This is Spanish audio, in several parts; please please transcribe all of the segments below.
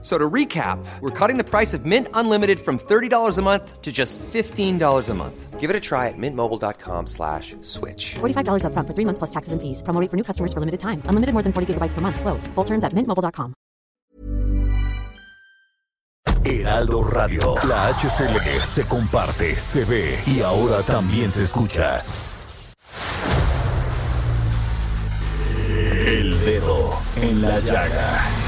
So to recap, we're cutting the price of Mint Unlimited from $30 a month to just $15 a month. Give it a try at mintmobile.com slash switch. $45 upfront for three months plus taxes and fees. Promo rate for new customers for limited time. Unlimited more than 40 gigabytes per month. Slows. Full terms at mintmobile.com. Heraldo Radio. La HCL se comparte, se ve y ahora también se escucha. El dedo en la llaga.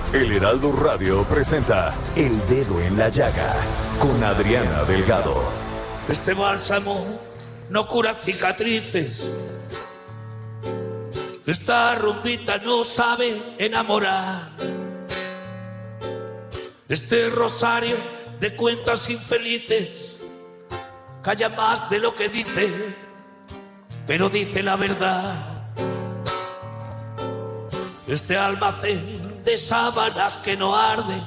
El Heraldo Radio presenta El Dedo en la Llaga con Adriana Delgado. Este bálsamo no cura cicatrices. Esta rumbita no sabe enamorar. Este rosario de cuentas infelices calla más de lo que dice, pero dice la verdad. Este almacén de sábanas que no arde.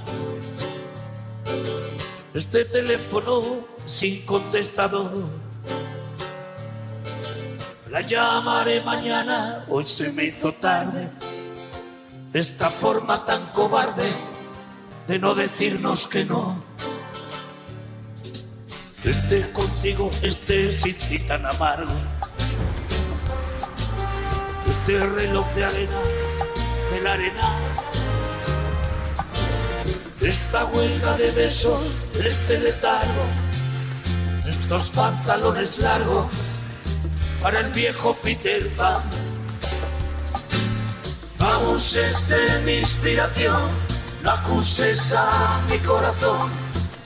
Este teléfono sin contestador. La llamaré mañana, hoy se me hizo tarde. Esta forma tan cobarde de no decirnos que no. Esté contigo, este sin tan amargo. Este reloj de arena, de la arena. Esta huelga de besos, este letargo. Estos pantalones largos para el viejo Peter Pan. Abuses de mi inspiración, no acuses a mi corazón,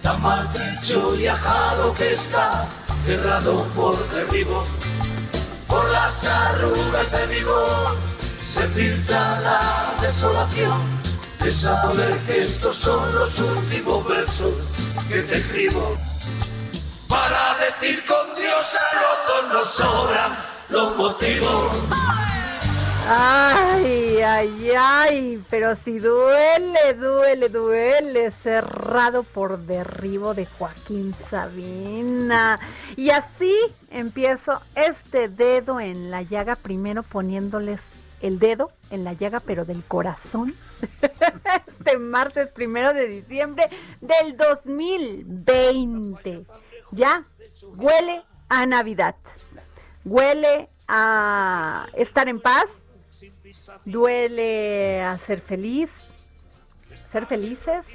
tan maltrecho y ajado que está, cerrado por derribo, por las arrugas de mi voz, se filtra la desolación, de saber que estos son los últimos versos que te escribo. Para decir con Dios a rotos nos sobran los motivos. Ay, ay, ay, pero si duele, duele, duele, cerrado por derribo de Joaquín Sabina. Y así empiezo este dedo en la llaga, primero poniéndoles el dedo en la llaga, pero del corazón. Este martes primero de diciembre del 2020. Ya huele a Navidad. Huele a estar en paz. Duele a ser feliz. Ser felices.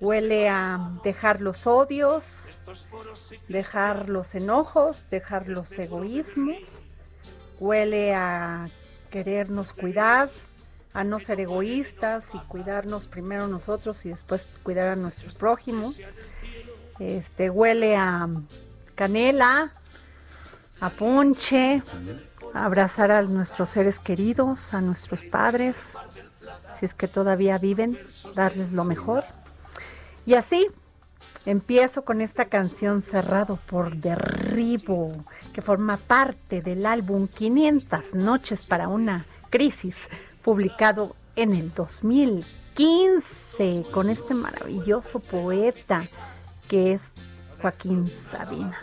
Huele a dejar los odios, dejar los enojos, dejar los egoísmos. Huele a querernos cuidar, a no ser egoístas y cuidarnos primero nosotros y después cuidar a nuestros prójimos. Este huele a canela, a ponche, a abrazar a nuestros seres queridos, a nuestros padres, si es que todavía viven, darles lo mejor. Y así empiezo con esta canción Cerrado por Derribo, que forma parte del álbum 500 Noches para una Crisis, publicado en el 2015, con este maravilloso poeta que es Joaquín Sabina.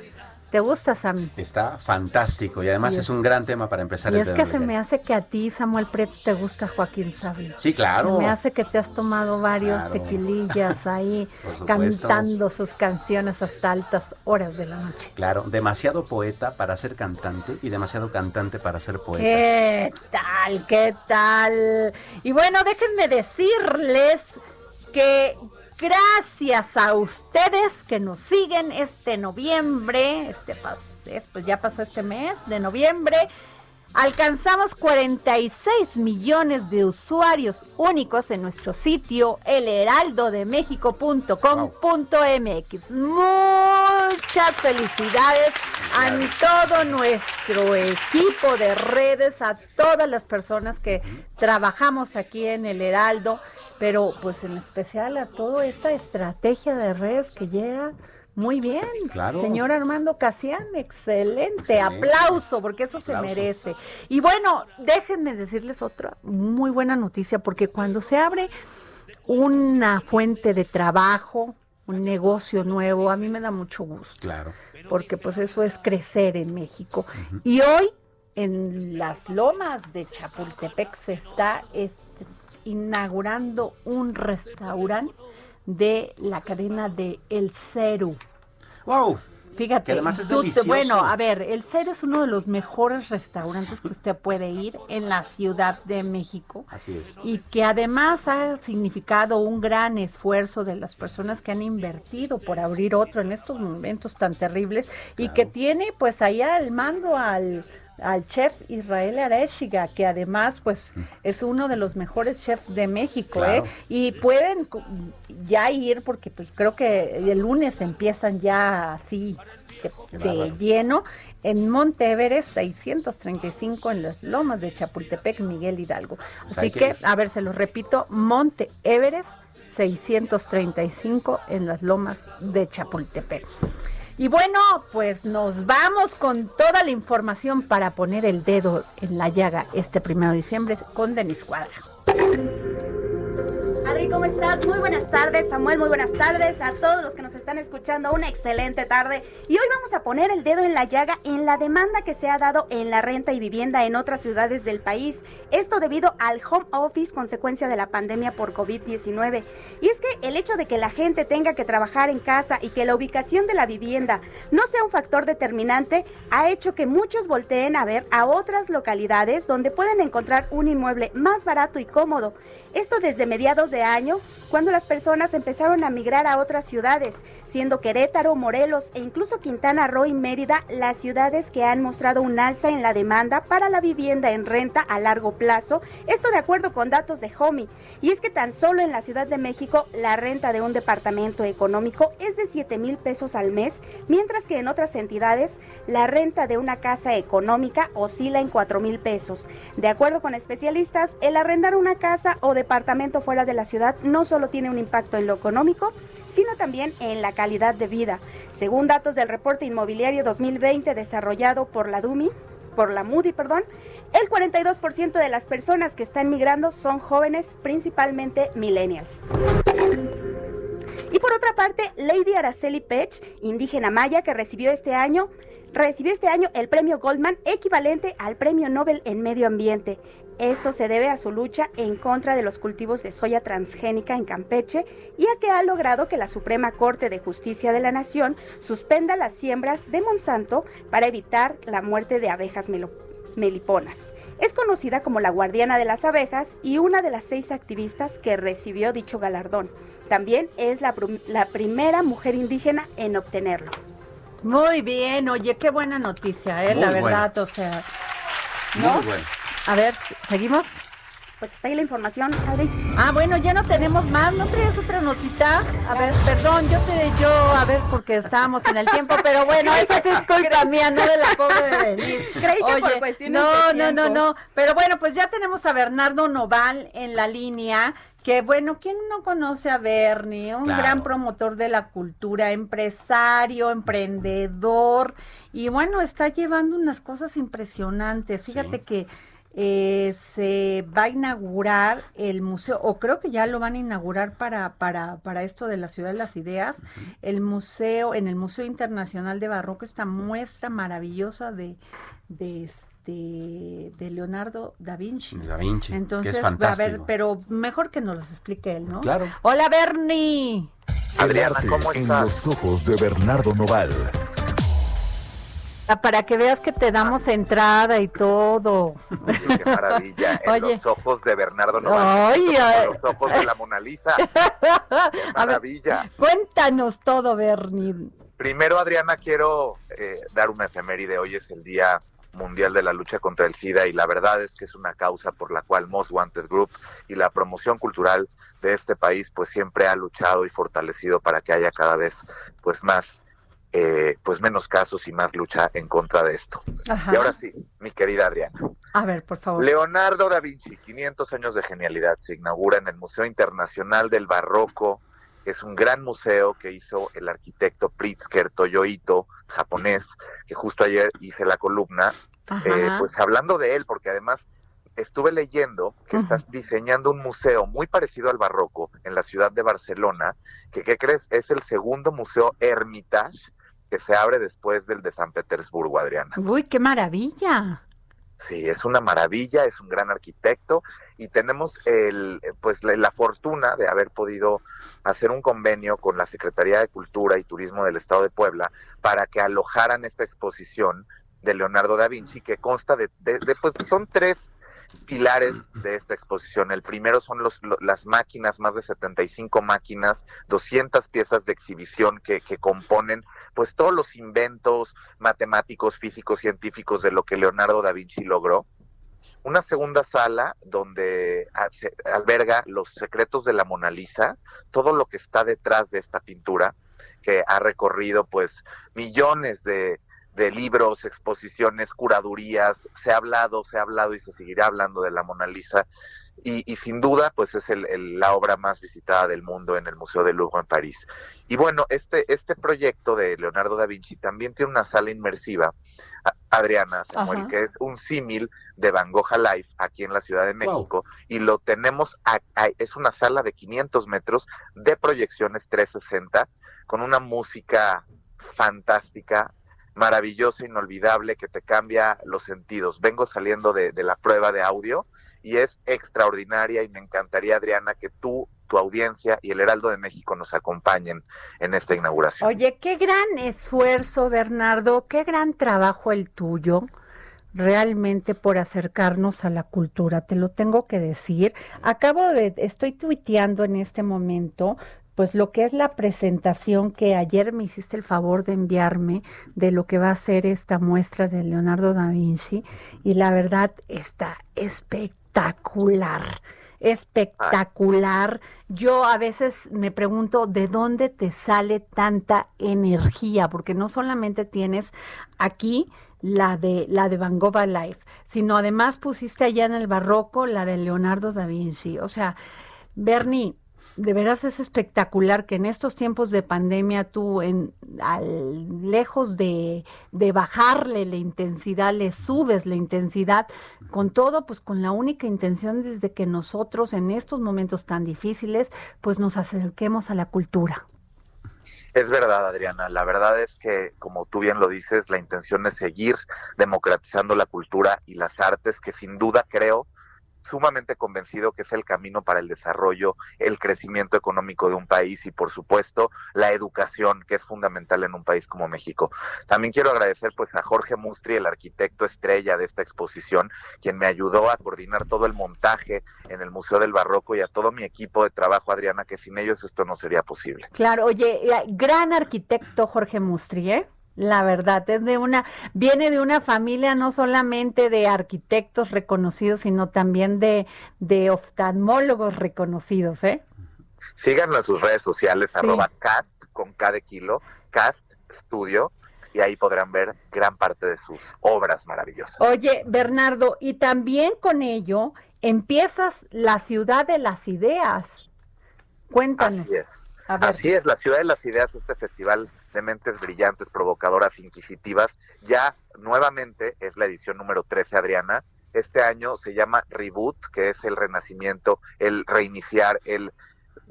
¿Te gusta, Sammy? Está fantástico y además es, un gran tema para empezar Y el es que se me hace que a ti, Samuel Preto, te gusta Joaquín Sabina. Sí, claro. Se me hace que te has tomado varios Claro. tequilillas ahí, cantando sus canciones hasta altas horas de la noche. Claro, demasiado poeta para ser cantante y demasiado cantante para ser poeta. ¿Qué tal? ¿Qué tal? Y bueno, déjenme decirles que gracias a ustedes que nos siguen este noviembre, este pas- eh, pues ya pasó este mes de noviembre, Alcanzamos 46 millones de usuarios únicos en nuestro sitio elheraldodemexico.com.mx. Muchas felicidades a todo nuestro equipo de redes, a todas las personas que trabajamos aquí en el Heraldo, pero pues en especial a toda esta estrategia de redes que llega muy bien, Claro. señor Armando Casian, excelente, aplauso, porque eso se merece. Y bueno, déjenme decirles otra muy buena noticia, porque cuando se abre una fuente de trabajo, un negocio nuevo, a mí me da mucho gusto Claro. porque pues eso es crecer en México. Y hoy en las lomas de Chapultepec se está este, inaugurando un restaurante de la cadena de El Ceru. ¡Wow! Fíjate, Que además es tú bueno, a ver, el Cero es uno de los mejores restaurantes que usted puede ir en la Ciudad de México. Así es. Y que además ha significado un gran esfuerzo de las personas que han invertido por abrir otro en estos momentos tan terribles y que tiene pues allá al mando al al chef Israel Areshiga, que además pues es uno de los mejores chefs de México, Claro. ¿eh? Y pueden ya ir porque pues creo que el lunes empiezan ya así de, lleno en Monte Everest 635 en las lomas de Chapultepec, Miguel Hidalgo. Pues Así que a ver, se lo repito, Monte Everest 635 en las lomas de Chapultepec. Y bueno, pues nos vamos con toda la información para poner el dedo en la llaga este primero de diciembre con Denis Cuadra. Adri, ¿cómo estás? Muy buenas tardes, Samuel, muy buenas tardes a todos los que nos están escuchando. Una excelente tarde. Y hoy vamos a poner el dedo en la llaga en la demanda que se ha dado en la renta y vivienda en otras ciudades del país. Esto debido al home office consecuencia de la pandemia por COVID-19. Y es que el hecho de que la gente tenga que trabajar en casa y que la ubicación de la vivienda no sea un factor determinante ha hecho que muchos volteen a ver a otras localidades donde pueden encontrar un inmueble más barato y cómodo. Esto desde mediados de año, cuando las personas empezaron a migrar a otras ciudades, siendo Querétaro, Morelos e incluso Quintana Roo y Mérida las ciudades que han mostrado un alza en la demanda para la vivienda en renta a largo plazo, esto de acuerdo con datos de HOMI. Y es que tan solo en la Ciudad de México la renta de un departamento económico es de 7 mil pesos al mes, mientras que en otras entidades la renta de una casa económica oscila en 4 mil pesos. De acuerdo con especialistas, el arrendar una casa o departamento fuera de la ciudad no solo tiene un impacto en lo económico, sino también en la calidad de vida. Según datos del reporte inmobiliario 2020 desarrollado por la DUMI, por la Moody, perdón, el 42% de las personas que están migrando son jóvenes, principalmente millennials. Y por otra parte, Lady Araceli Pech, indígena maya que recibió este año, recibió este año el premio Goldman equivalente al premio Nobel en medio ambiente. Esto se debe a su lucha en contra de los cultivos de soya transgénica en Campeche y a que ha logrado que la Suprema Corte de Justicia de la Nación suspenda las siembras de Monsanto para evitar la muerte de abejas melo- meliponas. Es conocida como la guardiana de las abejas y una de las seis activistas que recibió dicho galardón. También es la, prim- la primera mujer indígena en obtenerlo. Muy bien, oye, qué buena noticia, ¿eh? Muy la buena. verdad, o sea, ¿no? Muy bueno. A ver, ¿seguimos? Pues hasta ahí la información, Adri. Ah, bueno, ya no tenemos más. ¿No traías otra notita? A ver, perdón, yo sé, yo, a ver, porque estábamos en el tiempo, pero bueno, eso sí es culpa mía, no de la pobre de Denise. Creí que por cuestiones no, de no, no, no. Pero bueno, pues ya tenemos a Bernardo Noval en la línea. Que bueno, ¿quién no conoce a Bernie? Un Claro. gran promotor de la cultura, empresario, emprendedor. Y bueno, está llevando unas cosas impresionantes. Fíjate Sí. que eh, se va a inaugurar el museo, o creo que ya lo van a inaugurar para, para, para esto de la Ciudad de las Ideas, el museo, en el Museo Internacional de Barroco, esta muestra maravillosa de, de este de Leonardo da Vinci. Da Vinci, que es Entonces, va a ver, pero mejor que nos los explique él, ¿no? Claro. Hola, Bernie. El arte en los ojos de Bernardo Noval. Ah, Para que veas que te damos entrada y todo. Qué maravilla. En Oye. los ojos de Bernardo. Ay, ay. Los ojos de la Mona Lisa. Qué A ver, maravilla. cuéntanos todo, Bernie. Primero, Adriana, quiero eh, dar una efeméride. Hoy es el Día Mundial de la Lucha contra el SIDA y la verdad es que es una causa por la cual Most Wanted Group y la promoción cultural de este país pues siempre ha luchado y fortalecido para que haya cada vez pues más eh, pues menos casos y más lucha en contra de esto. Ajá. Y ahora sí, mi querida Adriana. A ver, por favor. Leonardo da Vinci, 500 años de genialidad, se inaugura en el Museo Internacional del Barroco, que es un gran museo que hizo el arquitecto Pritzker Toyoito, japonés, que justo ayer hice la columna, eh, pues hablando de él, porque además estuve leyendo que estás diseñando un museo muy parecido al barroco en la ciudad de Barcelona, que ¿qué crees? Es el segundo museo Hermitage que se abre después del de San Petersburgo, Adriana. Uy, qué maravilla. Sí, es una maravilla, es un gran arquitecto y tenemos el, pues la, la, fortuna de haber podido hacer un convenio con la Secretaría de Cultura y Turismo del Estado de Puebla para que alojaran esta exposición de Leonardo da Vinci que consta de, de, de pues son tres pilares de esta exposición. El primero son los, lo, las máquinas, más de 75 máquinas, 200 piezas de exhibición que, que, componen pues todos los inventos matemáticos, físicos, científicos de lo que Leonardo da Vinci logró. Una segunda sala donde alberga los secretos de la Mona Lisa, todo lo que está detrás de esta pintura que ha recorrido pues millones de, de libros, exposiciones, curadurías, se ha hablado, se ha hablado y se seguirá hablando de la Mona Lisa y, y sin duda pues es el, el, la obra más visitada del mundo en el Museo del Louvre en París. Y bueno, este, este proyecto de Leonardo da Vinci también tiene una sala inmersiva, Adriana Samuel, Ajá. que es un símil de Van Gogh Life aquí en la Ciudad de México wow. y lo tenemos, a, a, es una sala de 500 metros de proyecciones 360 con una música fantástica, maravilloso, inolvidable, que te cambia los sentidos. Vengo saliendo de, de, la prueba de audio y es extraordinaria y me encantaría, Adriana, que tú, tu audiencia y el Heraldo de México nos acompañen en esta inauguración. Oye, qué gran esfuerzo, Bernardo, qué gran trabajo el tuyo realmente por acercarnos a la cultura, te lo tengo que decir. Acabo de, estoy tuiteando en este momento pues lo que es la presentación que ayer me hiciste el favor de enviarme de lo que va a ser esta muestra de Leonardo da Vinci y la verdad está espectacular espectacular. Yo a veces me pregunto de dónde te sale tanta energía, porque no solamente tienes aquí la de la de Van Gogh Life, sino además pusiste allá en el barroco la de Leonardo da Vinci. O sea, Bernie, de veras es espectacular que en estos tiempos de pandemia tú, en, al, lejos de, de, bajarle la intensidad, le subes la intensidad, con todo, pues con la única intención desde que nosotros en estos momentos tan difíciles, pues nos acerquemos a la cultura. Es verdad, Adriana. La verdad es que, como tú bien lo dices, la intención es seguir democratizando la cultura y las artes, que sin duda creo sumamente convencido que es el camino para el desarrollo, el crecimiento económico de un país y por supuesto la educación que es fundamental en un país como México. También quiero agradecer pues a Jorge Mustri, el arquitecto estrella de esta exposición, quien me ayudó a coordinar todo el montaje en el Museo del Barroco y a todo mi equipo de trabajo, Adriana, que sin ellos esto no sería posible. Claro, oye, gran arquitecto Jorge Mustri, ¿eh? La verdad, es de una, viene de una familia no solamente de arquitectos reconocidos, sino también de, de oftalmólogos reconocidos, ¿eh? Síganlo en sus redes sociales, sí. arroba cast con cada kilo, cast studio, y ahí podrán ver gran parte de sus obras maravillosas. Oye, Bernardo, y también con ello empiezas la ciudad de las ideas. Cuéntanos. Así es. Así es, la ciudad de las ideas, este festival de mentes brillantes, provocadoras, inquisitivas. Ya nuevamente es la edición número 13, Adriana. Este año se llama Reboot, que es el renacimiento, el reiniciar, el,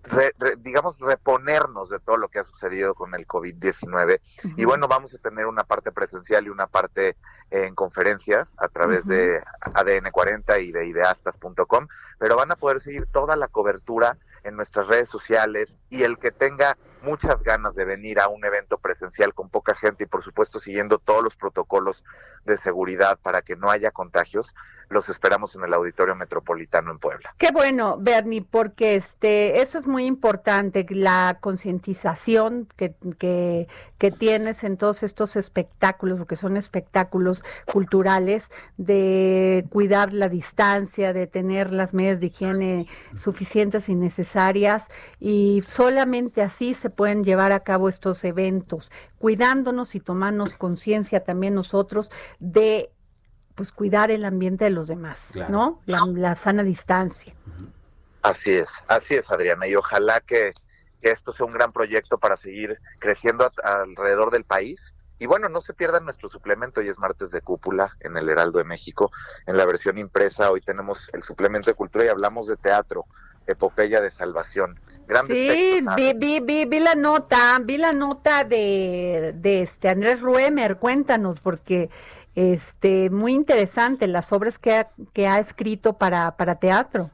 re, re, digamos, reponernos de todo lo que ha sucedido con el COVID-19. Uh -huh. Y bueno, vamos a tener una parte presencial y una parte en conferencias a través uh -huh. de ADN 40 y de ideastas.com, pero van a poder seguir toda la cobertura en nuestras redes sociales y el que tenga muchas ganas de venir a un evento presencial con poca gente y por supuesto siguiendo todos los protocolos de seguridad para que no haya contagios, los esperamos en el Auditorio Metropolitano en Puebla. Qué bueno, Bernie, porque este, eso es muy importante, la concientización que, que, que tienes en todos estos espectáculos, porque son espectáculos culturales, de cuidar la distancia, de tener las medidas de higiene suficientes y necesarias, y solamente así se pueden llevar a cabo estos eventos, cuidándonos y tomarnos conciencia también nosotros de pues cuidar el ambiente de los demás, ¿no? La, sana distancia. Así es, así es, Adriana, y ojalá que, esto sea un gran proyecto para seguir creciendo alrededor del país. Y bueno, no se pierdan nuestro suplemento, hoy es martes de cúpula en el Heraldo de México, en la versión impresa, hoy tenemos el suplemento de cultura y hablamos de teatro, epopeya de salvación. Sí, vi, vi, vi, la nota, vi la nota de, de este Andrés Ruemer, cuéntanos, porque este, muy interesante las obras que ha, que ha escrito para, para teatro.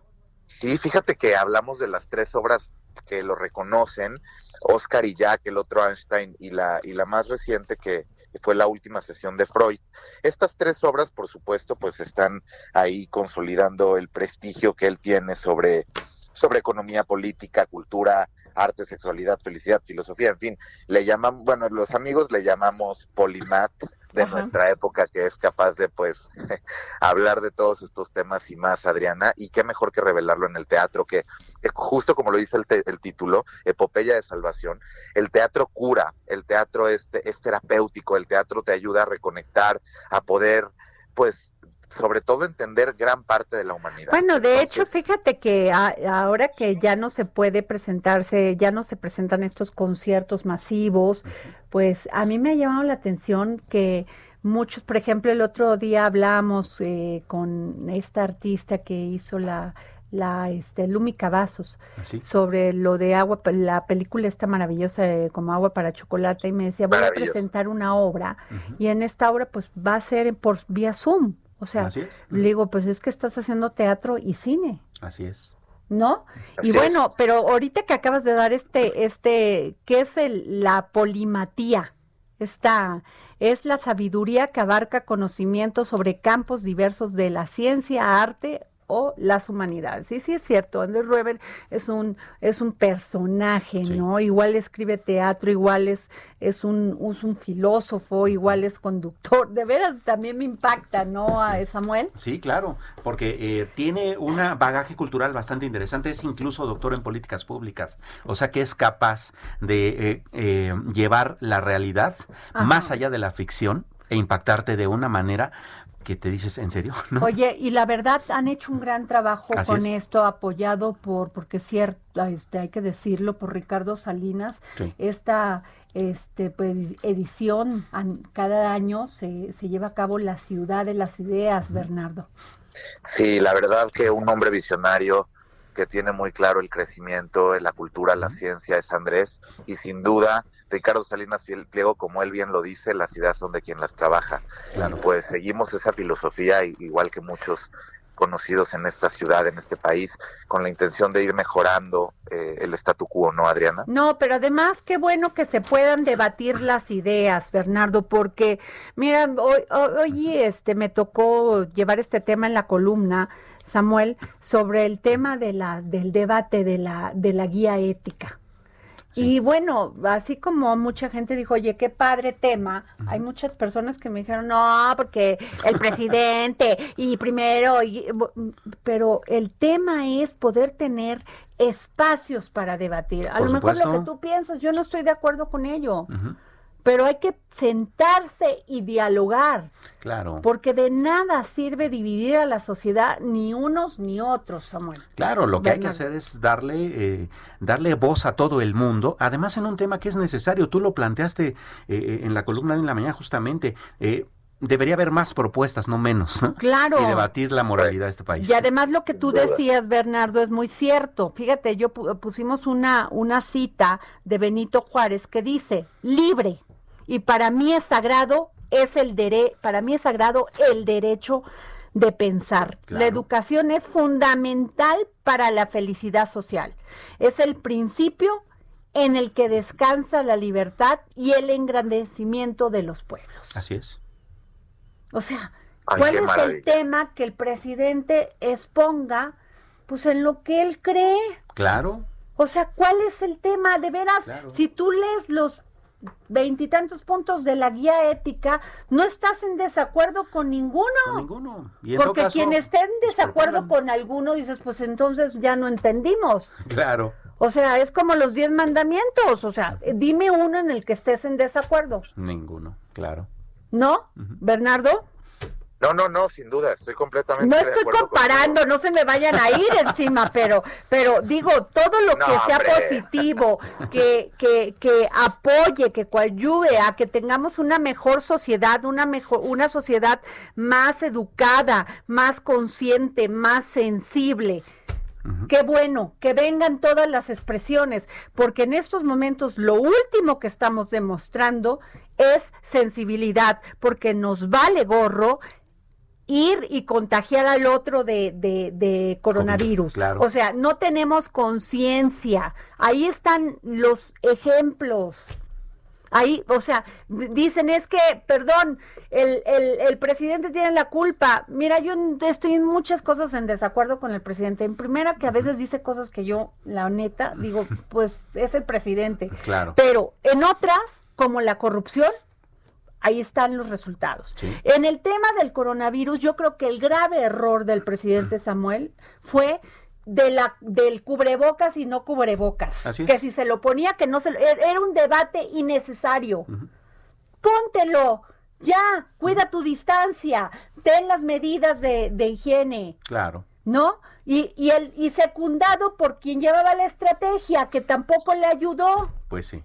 Sí, fíjate que hablamos de las tres obras que lo reconocen, Oscar y Jack, el otro Einstein, y la, y la más reciente que fue la última sesión de Freud. Estas tres obras, por supuesto, pues están ahí consolidando el prestigio que él tiene sobre, sobre economía política, cultura, arte, sexualidad, felicidad, filosofía, en fin, le llaman, bueno, los amigos le llamamos polimat de nuestra época que es capaz de pues hablar de todos estos temas y más, Adriana, y qué mejor que revelarlo en el teatro, que, justo como lo dice el, el, título, Epopeya de Salvación, el teatro cura, el teatro es, es terapéutico, el teatro te ayuda a reconectar, a poder pues sobre todo entender gran parte de la humanidad. Bueno, de hecho, fíjate que ahora que ya no se puede presentarse, ya no se presentan estos conciertos masivos, pues a mí me ha llamado la atención que muchos, por ejemplo, el otro día hablamos eh, con esta artista que hizo la la este Lumi Cavazos ¿Ah, sobre lo de agua la película esta maravillosa como agua para chocolate y me decía voy a presentar una obra y en esta obra pues va a ser por vía Zoom o sea, le digo, pues es que estás haciendo teatro y cine. Así es. ¿No? y bueno, pero ahorita que acabas de dar este, este, ¿qué es el, la polimatía? Esta es la sabiduría que abarca conocimientos sobre campos diversos de la ciencia, arte o las humanidades. Sí, sí es cierto, Andrew Reber es un, es un personaje, ¿no? Igual escribe teatro, igual es, es, un, un filósofo, igual es conductor. De veras también me impacta, ¿no, Samuel? Sí, claro, porque eh, tiene un bagaje cultural bastante interesante, es incluso doctor en políticas públicas, o sea que es capaz de eh, eh, llevar la realidad más allá de la ficción e impactarte de una manera que te dices, ¿en serio? Oye, y la verdad han hecho un gran trabajo con esto, apoyado por, porque es cierto, este, hay que decirlo, por Ricardo Salinas. Esta este, pues, edición cada año se, se lleva a cabo la ciudad de las ideas, Bernardo. Sí, la verdad que un hombre visionario que tiene muy claro el crecimiento de la cultura, la ciencia es Andrés y sin duda Ricardo Salinas Pliego, como él bien lo dice, las ideas son de quien las trabaja. Claro. Pues seguimos esa filosofía, igual que muchos conocidos en esta ciudad, en este país, con la intención de ir mejorando eh, el statu quo, ¿no, Adriana? No, pero además qué bueno que se puedan debatir las ideas, Bernardo, porque mira, hoy, hoy este me tocó llevar este tema en la columna, Samuel, sobre el tema de la del debate de la de la guía ética. Y bueno, así como mucha gente dijo, oye, qué padre tema, hay muchas personas que me dijeron, no, porque el presidente y primero, y, pero el tema es poder tener espacios para debatir. A lo mejor lo que tú piensas, yo no estoy de acuerdo con ello pero hay que sentarse y dialogar. Claro. Porque de nada sirve dividir a la sociedad ni unos ni otros, Samuel. Claro, lo que hay que hacer es darle, eh, darle voz a todo el mundo, además en un tema que es necesario. Tú lo planteaste eh, eh, en la columna de en la mañana justamente. debería haber más propuestas, no menos. Claro. Y debatir la moralidad de este país. Y además lo que tú decías, Bernardo, es muy cierto. Fíjate, yo pusimos una, una cita de Benito Juárez que dice, libre, y para mí es sagrado es el dere para mí es sagrado el derecho de pensar. La educación es fundamental para la felicidad social. Es el principio en el que descansa la libertad y el engrandecimiento de los pueblos. Así es. O sea, ¿Cuál es el tema que el presidente exponga? Pues en lo que él cree. Claro. O sea, ¿cuál es el tema? De veras, Claro. si tú lees los veintitantos puntos de la guía ética, no estás en desacuerdo con ninguno. Con ninguno. Y en todo Porque caso, quien esté en desacuerdo con alguno, dices, pues entonces ya no entendimos. Claro. O sea, es como los diez mandamientos. O sea, dime uno en el que estés en desacuerdo. Ninguno, claro. ¿No? Bernardo. No, no, no, sin duda, estoy completamente No de estoy acuerdo comparando, no se me vayan a ir encima, pero, pero digo, todo lo No, que sea hombre. positivo, que, que, que apoye, que coayude a que tengamos una mejor sociedad, una mejor, una sociedad más educada, más consciente, más sensible. Qué bueno, que vengan todas las expresiones, porque en estos momentos lo último que estamos demostrando es sensibilidad, porque nos vale gorro ir y contagiar al otro de, de, de coronavirus. Claro. O sea, no tenemos conciencia. Ahí están los ejemplos. Ahí, o sea, dicen es que, perdón, el, el, el presidente tiene la culpa. Mira, yo estoy en muchas cosas en desacuerdo con el presidente. En primera, que a veces dice cosas que yo, la neta, digo, pues es el presidente. Claro. Pero en otras, como la corrupción, ahí están los resultados. Sí. En el tema del coronavirus, yo creo que el grave error del presidente Samuel fue de la del cubrebocas y no cubrebocas. Así es. Que si se lo ponía, que no se lo, er- era un debate innecesario. Póntelo, ya, cuida tu distancia, ten las medidas de, de higiene. Claro. ¿no? Y, y, el, y secundado por quien llevaba la estrategia, que tampoco le ayudó. Pues sí.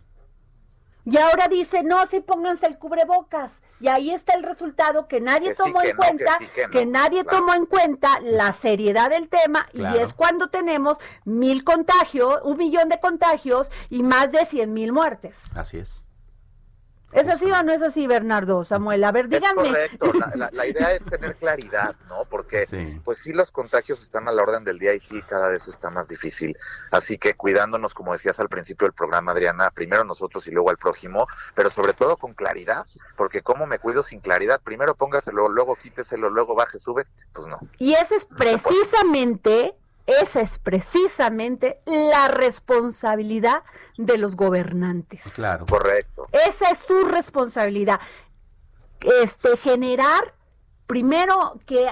Y ahora dice, no, sí pónganse el cubrebocas. Y ahí está el resultado que nadie Que sí, tomó que en no, que cuenta, sí, que no, nadie claro. tomó en cuenta la seriedad del tema. Claro. Y es cuando tenemos mil contagios, un millón de contagios y más de cien mil muertes. Así es. ¿Es así o no es así, Bernardo, Samuel? A ver, Es díganme. correcto, la, la- la idea es tener claridad, ¿no? Porque Sí. pues sí los contagios están a la orden del día y sí cada vez está más difícil. Así que cuidándonos, como decías al principio del programa, Adriana, primero nosotros y luego al prójimo, pero sobre todo con claridad, porque ¿cómo me cuido sin claridad? Primero póngaselo, luego quíteselo, luego baje, sube, pues no. Y esa es precisamente, esa es precisamente la responsabilidad de los gobernantes. Claro. Correcto. Esa es su responsabilidad. Este, generar, primero, que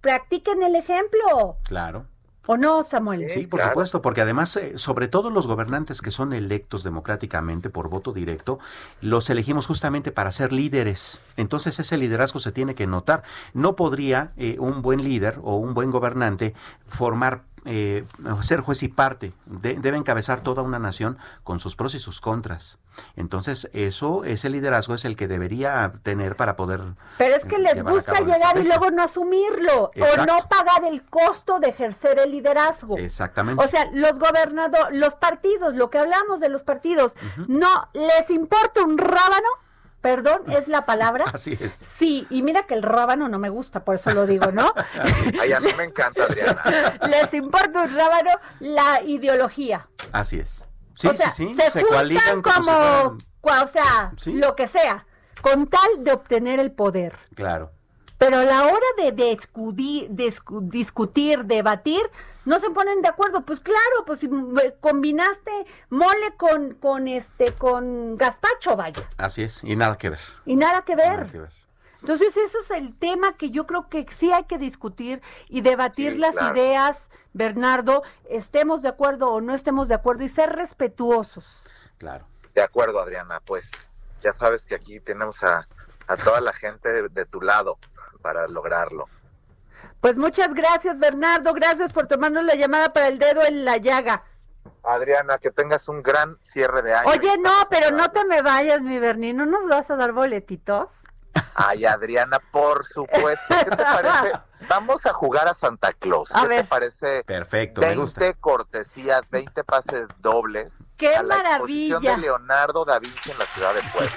practiquen el ejemplo. Claro. ¿O no, Samuel? Sí, por claro. supuesto, porque además, eh, sobre todo los gobernantes que son electos democráticamente por voto directo, los elegimos justamente para ser líderes. Entonces ese liderazgo se tiene que notar. No podría eh, un buen líder o un buen gobernante formar, eh, ser juez y parte. De- debe encabezar toda una nación con sus pros y sus contras. Entonces eso, ese liderazgo es el que debería tener para poder... Pero es que les gusta llegar y luego no asumirlo o no pagar el costo de ejercer el liderazgo. Exactamente. O sea, los gobernadores, los partidos, lo que hablamos de los partidos, no les importa un rábano, perdón, es la palabra. Así es. Sí, y mira que el rábano no me gusta, por eso lo digo, ¿no? Ay, a mí me encanta, Adriana. les importa un rábano la ideología. Así es. Sí, o sea, sí, sí. se, Se, juntan como, o sea, Sí. lo que sea, con tal de obtener el poder. Claro. Pero a la hora de, de discutir, debatir, no se ponen de acuerdo. Pues claro, pues si combinaste mole con, con este, con gazpacho, vaya. Así es. Y nada que ver. Y nada que ver. Nada que ver. Entonces, eso es el tema que yo creo que sí hay que discutir y debatir Sí, las claro. ideas, Bernardo, estemos de acuerdo o no estemos de acuerdo y ser respetuosos. Claro. De acuerdo, Adriana, pues ya sabes que aquí tenemos a, a toda la gente de, de tu lado para lograrlo. Pues muchas gracias, Bernardo. Gracias por tomarnos la llamada para el dedo en la llaga. Adriana, que tengas un gran cierre de año. Oye, no, pero no te me vayas, mi Berni. ¿No nos vas a dar boletitos? Ay, Adriana, por supuesto. ¿Qué te parece? Vamos a jugar a Santa Claus. A ¿Qué ver. te parece? Perfecto, me 20 gusta. cortesías, 20 pases dobles. ¡Qué a la exposición maravilla! de Leonardo da Vinci en la ciudad de Puebla.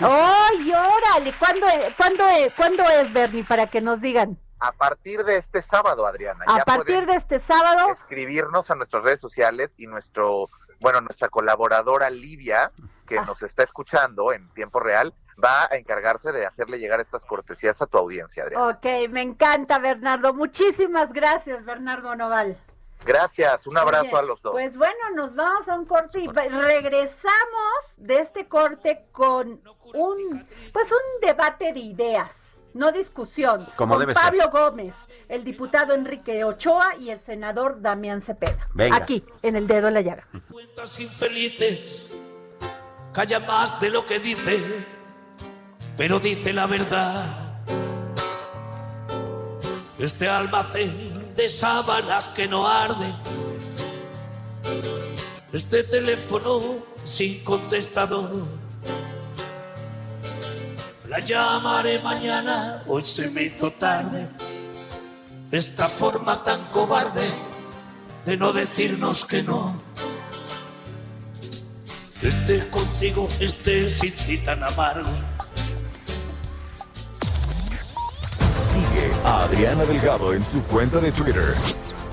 ¡Ay, órale! ¿Cuándo, es- cuándo, es- ¿Cuándo es, Bernie, para que nos digan? A partir de este sábado, Adriana. A ya partir de este sábado, escribirnos a nuestras redes sociales y nuestro, bueno, nuestra colaboradora Livia, que Ah. nos está escuchando en tiempo real, va a encargarse de hacerle llegar estas cortesías a tu audiencia, Adrián. Ok, me encanta, Bernardo. Muchísimas gracias, Bernardo Noval. Gracias, un abrazo Oye, a los dos. Pues bueno, nos vamos a un corte y regresamos de este corte con un pues un debate de ideas, no discusión, Como con debe ser. Pablo Gómez, el diputado Enrique Ochoa y el senador Damián Cepeda. Venga. Aquí, en el dedo en la llaga. cuentas infelices, calla más de lo que dice, pero dice la verdad. Este almacén de sábanas que no arde, este teléfono sin contestador. La llamaré mañana, hoy se me hizo tarde. Esta forma tan cobarde de no decirnos que no. Esté contigo, esté sin ti tan amargo. Sigue a Adriana Delgado en su cuenta de Twitter,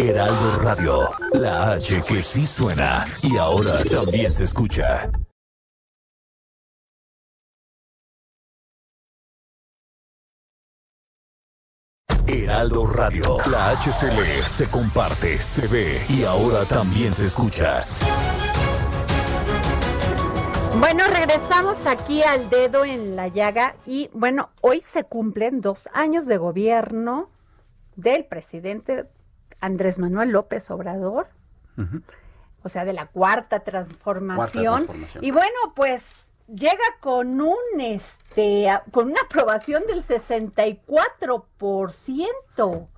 Heraldo Radio, la H que sí suena y ahora también se escucha. Heraldo Radio, la HCL se comparte, se ve y ahora también se escucha. Bueno, regresamos aquí al dedo en la llaga y bueno, hoy se cumplen dos años de gobierno del presidente Andrés Manuel López Obrador, o sea, de la cuarta transformación. transformación. Y bueno, pues llega con un este con una aprobación del 64%.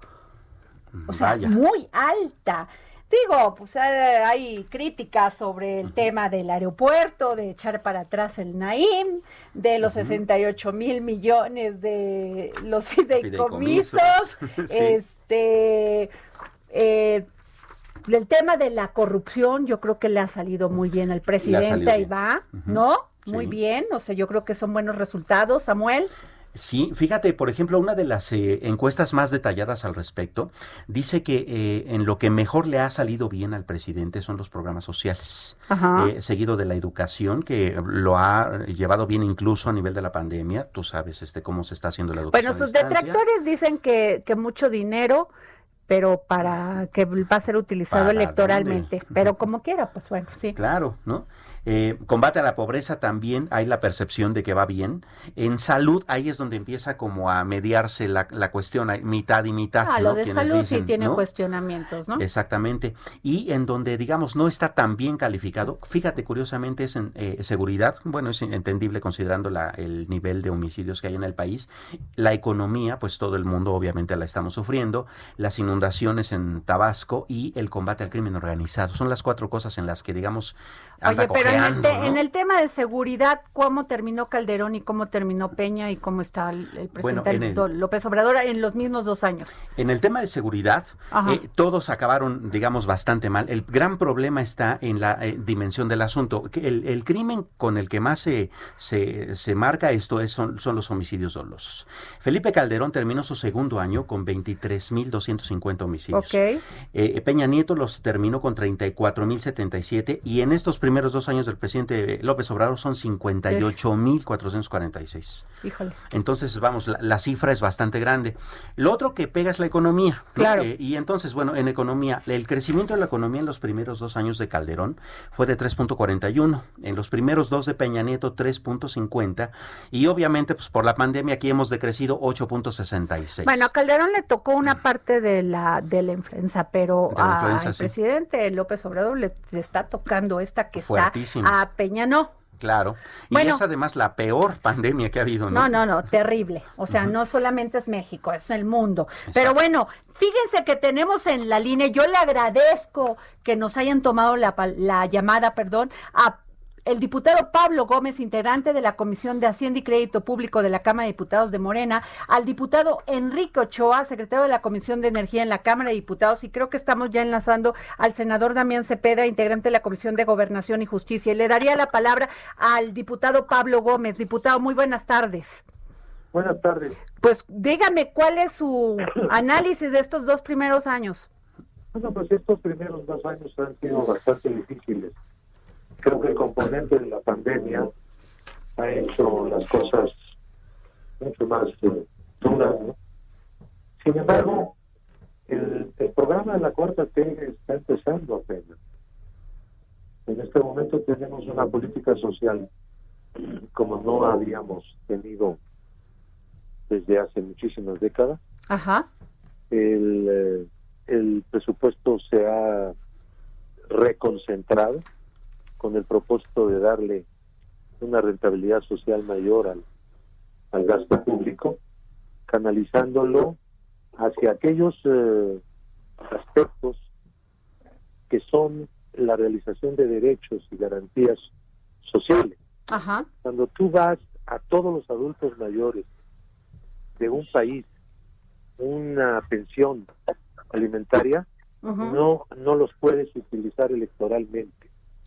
O sea, Vaya. muy alta. Digo, pues eh, hay críticas sobre el tema del aeropuerto, de echar para atrás el Naim, de los 68 mil millones de los fideicomisos, Fideicomisos, sí. este, eh, el tema de la corrupción, yo creo que le ha salido muy bien al presidente, ahí va, ¿no? Muy bien, o sea, yo creo que son buenos resultados, Samuel. Sí, fíjate, por ejemplo, una de las eh, encuestas más detalladas al respecto dice que eh, en lo que mejor le ha salido bien al presidente son los programas sociales, Ajá. Eh, seguido de la educación, que lo ha llevado bien incluso a nivel de la pandemia. Tú sabes este cómo se está haciendo la educación. Bueno, sus detractores dicen que, que mucho dinero, pero para que va a ser utilizado ¿Para electoralmente. dónde? Pero como quiera, pues bueno, sí. Claro, ¿no? Eh, combate a la pobreza también hay la percepción de que va bien. En salud, ahí es donde empieza como a mediarse la, la cuestión, mitad y mitad. Ah, ¿no? lo de salud sí dicen, tiene ¿no? cuestionamientos, ¿no? Exactamente. Y en donde, digamos, no está tan bien calificado, fíjate, curiosamente es en eh, seguridad, bueno, es entendible considerando la, el nivel de homicidios que hay en el país, la economía, pues todo el mundo obviamente la estamos sufriendo, las inundaciones en Tabasco y el combate al crimen organizado. Son las cuatro cosas en las que, digamos, anda Oye, pero en el, cojeando, te- ¿no? en el tema de seguridad, ¿cómo terminó Calderón y cómo terminó Peña y cómo está el, el presidente el- López Obrador en los mismos dos años? En el tema de seguridad, eh, todos acabaron, digamos, bastante mal. El gran problema está en la eh, dimensión del asunto. El, crimen con el que más se, se, se marca esto es, son, son los homicidios dolosos. Felipe Calderón terminó su segundo año con 23.250 homicidios. Ok. Eh, Peña Nieto los terminó con 34.077 y en estos primeros dos años del presidente López Obrador son 58.446. Híjole. Entonces, vamos, la, la cifra es bastante grande. Lo otro que pega es la economía. ¿no? Claro. Eh, y entonces, bueno, en economía, el crecimiento de la economía en los primeros dos años de Calderón fue de 3.41. En los primeros dos de Peña Nieto, 3.50. Y obviamente, pues por la pandemia aquí hemos decrecido 8.66. Bueno, a Calderón le tocó una parte de la de la influenza, pero al sí. presidente López Obrador le, le está tocando esta que Fuertísimo. está a Peña no. Claro. Y Bueno. es además la peor pandemia que ha habido, ¿no? No, no, no, terrible. O sea, no solamente es México, es el mundo. Pero bueno, fíjense que tenemos en la línea, yo le agradezco que nos hayan tomado la, la llamada, perdón, a el diputado Pablo Gómez, integrante de la Comisión de Hacienda y Crédito Público de la Cámara de Diputados de Morena, al diputado Enrique Ochoa, secretario de la Comisión de Energía en la Cámara de Diputados, y creo que estamos ya enlazando al senador Damián Cepeda, integrante de la Comisión de Gobernación y Justicia. Y le daría la palabra al diputado Pablo Gómez. Diputado, muy buenas tardes. Buenas tardes. Pues dígame cuál es su análisis de estos dos primeros años. Bueno, pues estos primeros dos años han sido bastante difíciles. Creo que el componente de la pandemia ha hecho las cosas mucho más eh, duras. Sin embargo, el, el, programa de la cuarta T está empezando apenas. En este momento tenemos una política social como no habíamos tenido desde hace muchísimas décadas. Ajá. El, eh, el presupuesto se ha reconcentrado con el propósito de darle una rentabilidad social mayor al, al gasto público, canalizándolo hacia aquellos eh, aspectos que son la realización de derechos y garantías sociales. Ajá. Cuando tú vas a todos los adultos mayores de un país una pensión alimentaria, no no los puedes utilizar electoralmente,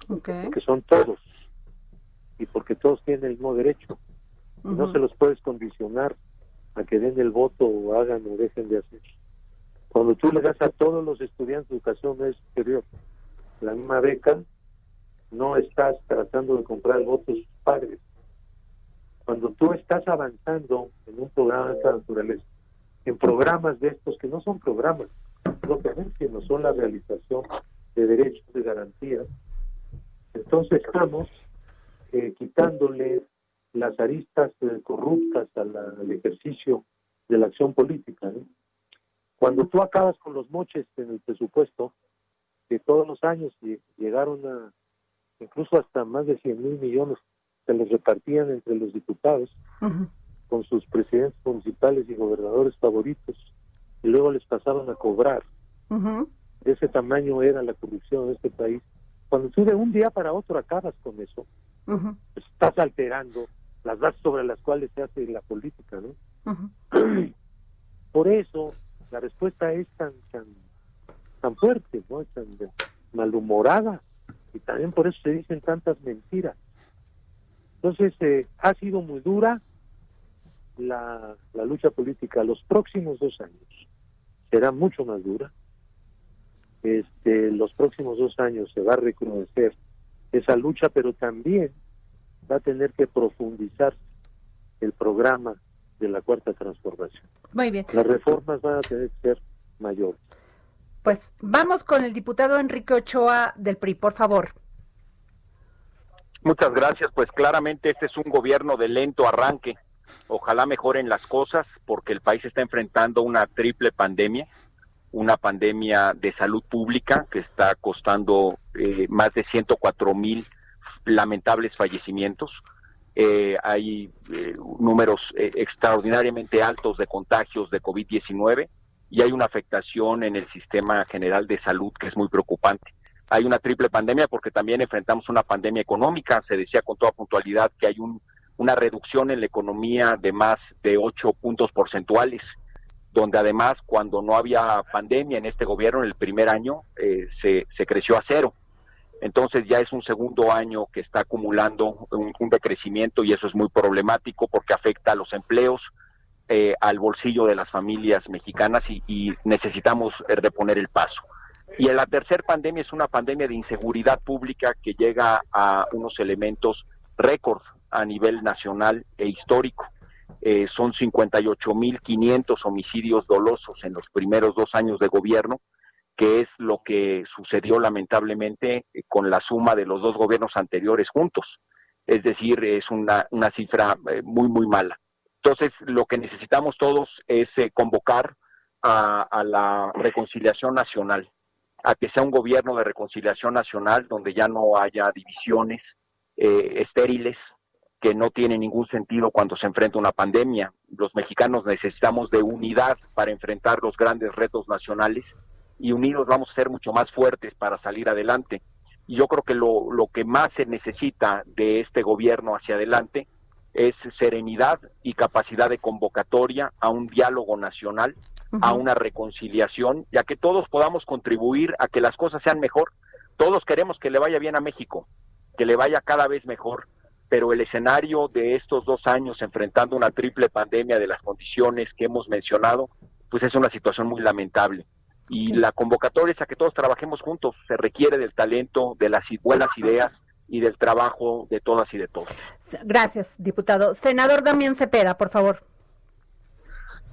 porque son todos y porque todos tienen el mismo derecho. y no se los puedes condicionar a que den el voto o hagan o dejen de hacer. Cuando tú le das a todos los estudiantes de educación media superior la misma beca, no estás tratando de comprar el voto de sus padres, cuando tú estás avanzando en un programa de esta naturaleza, en programas de estos que no son programas propiamente, no son la realización de derechos, de garantías, entonces estamos eh, quitándole las aristas eh, corruptas al ejercicio de la acción política. Cuando tú acabas con los moches en el presupuesto, que todos los años llegaron a incluso hasta más de 100 mil millones se los repartían entre los diputados con sus presidentes municipales y gobernadores favoritos y luego les pasaban a cobrar. De ese tamaño era la corrupción en este país. Cuando tú de un día para otro acabas con eso, estás alterando las bases sobre las cuales se hace la política, ¿no? Por eso la respuesta es tan tan tan fuerte, ¿no? Tan malhumorada y también por eso se dicen tantas mentiras. Entonces, eh, ha sido muy dura la, la lucha política. Los próximos dos años será mucho más dura. Este, los próximos dos años se va a reconocer esa lucha, pero también va a tener que profundizar el programa de la cuarta transformación. Muy bien. Las reformas van a tener que ser mayores. Pues vamos con el diputado Enrique Ochoa del PRI, por favor. Muchas gracias. Pues claramente este es un gobierno de lento arranque. Ojalá mejoren las cosas porque el país está enfrentando una triple pandemia, una pandemia de salud pública que está costando eh, más de 104 mil lamentables fallecimientos. Eh, hay eh, números extraordinariamente altos de contagios de COVID-19 y hay una afectación en el sistema general de salud que es muy preocupante hay una triple pandemia porque también enfrentamos una pandemia económica. Se decía con toda puntualidad que hay un, una reducción en la economía de más de ocho puntos porcentuales, donde además cuando no había pandemia en este gobierno, en el primer año, eh, se, se creció a cero. Entonces ya es un segundo año que está acumulando un, decrecimiento y eso es muy problemático porque afecta a los empleos, eh, al bolsillo de las familias mexicanas y, y necesitamos eh, reponer el paso. Y la tercera pandemia es una pandemia de inseguridad pública que llega a unos elementos récord a nivel nacional e histórico. Eh, son 58.500 homicidios dolosos en los primeros dos años de gobierno, que es lo que sucedió lamentablemente eh, con la suma de los dos gobiernos anteriores juntos. Es decir, es una, una cifra eh, muy, muy mala. Entonces, lo que necesitamos todos es convocar a la reconciliación nacional a que sea un gobierno de reconciliación nacional donde ya no haya divisiones eh, estériles que no tienen ningún sentido cuando se enfrenta una pandemia. Los mexicanos necesitamos de unidad para enfrentar los grandes retos nacionales y unidos vamos a ser mucho más fuertes para salir adelante. Y yo creo que lo, lo que más se necesita de este gobierno hacia adelante es serenidad y capacidad de convocatoria a un diálogo nacional, a una reconciliación, ya que todos podamos contribuir a que las cosas sean mejor. Todos queremos que le vaya bien a México, que le vaya cada vez mejor, pero el escenario de estos dos años enfrentando una triple pandemia de las condiciones que hemos mencionado, pues es una situación muy lamentable. Y la convocatoria es a que todos trabajemos juntos, se requiere del talento, de las buenas ideas, y del trabajo de todas y de todos. Gracias, diputado. Senador Damián Cepeda, por favor.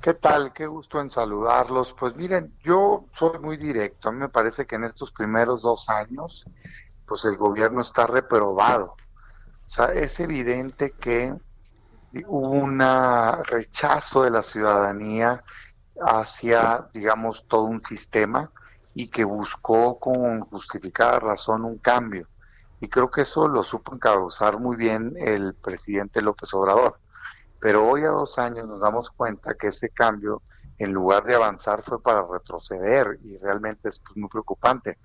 ¿Qué tal? Qué gusto en saludarlos. Pues miren, yo soy muy directo. A mí me parece que en estos primeros dos años, pues el gobierno está reprobado. O sea, es evidente que hubo un rechazo de la ciudadanía hacia, digamos, todo un sistema y que buscó con justificada razón un cambio y creo que eso lo supo encauzar muy bien el presidente López Obrador. Pero hoy a dos años nos damos cuenta que ese cambio, en lugar de avanzar, fue para retroceder y realmente es pues, muy preocupante.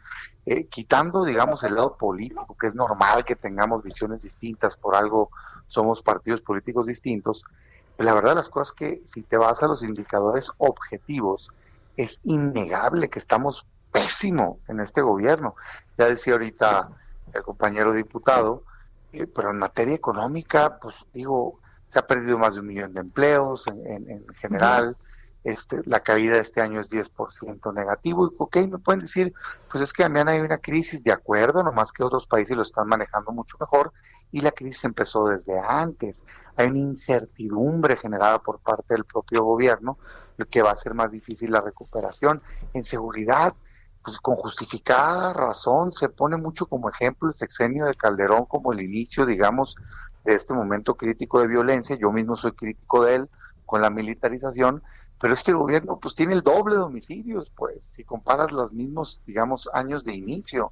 Eh, quitando, digamos, el lado político, que es normal que tengamos visiones distintas, por algo somos partidos políticos distintos, la verdad las cosas que si te vas a los indicadores objetivos, es innegable que estamos pésimo en este gobierno. Ya decía ahorita el compañero diputado, eh, pero en materia económica, pues digo, se ha perdido más de un millón de empleos en, general. Este, la caída de este año es 10% negativo. Y, ok, me pueden decir, pues es que también hay una crisis, de acuerdo, nomás que otros países lo están manejando mucho mejor y la crisis empezó desde antes. Hay una incertidumbre generada por parte del propio gobierno, lo que va a ser más difícil la recuperación. En seguridad, pues con justificada razón se pone mucho como ejemplo el sexenio de Calderón como el inicio, digamos, de este momento crítico de violencia. Yo mismo soy crítico de él con la militarización, pero este gobierno pues tiene el doble de homicidios, pues, si comparas los mismos, digamos, años de inicio.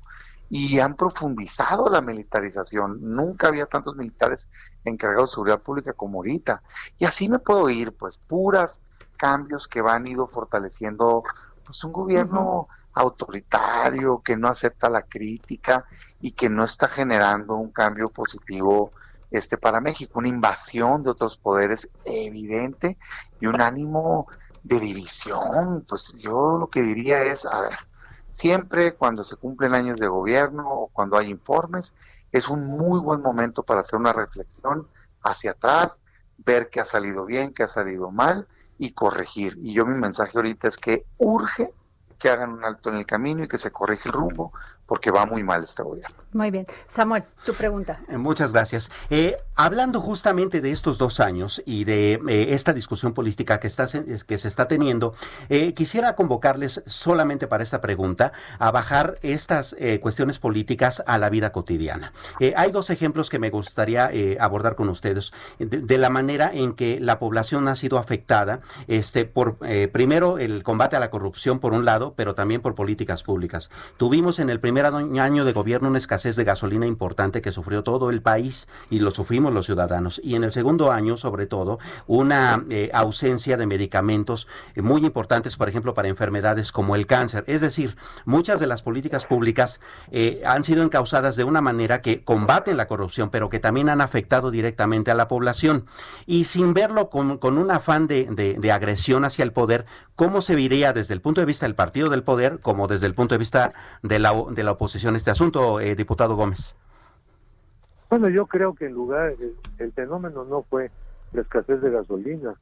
Y han profundizado la militarización. Nunca había tantos militares encargados de seguridad pública como ahorita. Y así me puedo ir, pues, puras cambios que van ido fortaleciendo pues un gobierno autoritario, que no acepta la crítica y que no está generando un cambio positivo este para México, una invasión de otros poderes evidente y un ánimo de división. Pues yo lo que diría es, a ver, siempre cuando se cumplen años de gobierno o cuando hay informes, es un muy buen momento para hacer una reflexión hacia atrás, ver qué ha salido bien, qué ha salido mal y corregir. Y yo mi mensaje ahorita es que urge que hagan un alto en el camino y que se corrige el rumbo, porque va muy mal este gobierno. Muy bien. Samuel, tu pregunta. Eh, muchas gracias. Eh, hablando justamente de estos dos años y de eh, esta discusión política que, está, que se está teniendo, quisiera convocarles solamente para esta pregunta a bajar estas cuestiones políticas a la vida cotidiana. hay dos ejemplos que me gustaría abordar con ustedes de, la manera en que la población ha sido afectada, este, por primero el combate a la corrupción por un lado, pero también por políticas públicas. Tuvimos en el primer año de gobierno una escasez de gasolina importante que sufrió todo el país y lo sufrimos los ciudadanos. Y en el segundo año, sobre todo, una eh, ausencia de medicamentos eh, muy importantes, por ejemplo, para enfermedades como el cáncer. Es decir, muchas de las políticas públicas eh, han sido encausadas de una manera que combaten la corrupción, pero que también han afectado directamente a la población. Y sin verlo con, un afán de, de agresión hacia el poder, ¿cómo se vería desde el punto de vista del partido del poder como desde el punto de vista de la, de la oposición este asunto, diputado? Gómez? Bueno, yo creo que en lugar, el, fenómeno no fue la escasez de gasolina,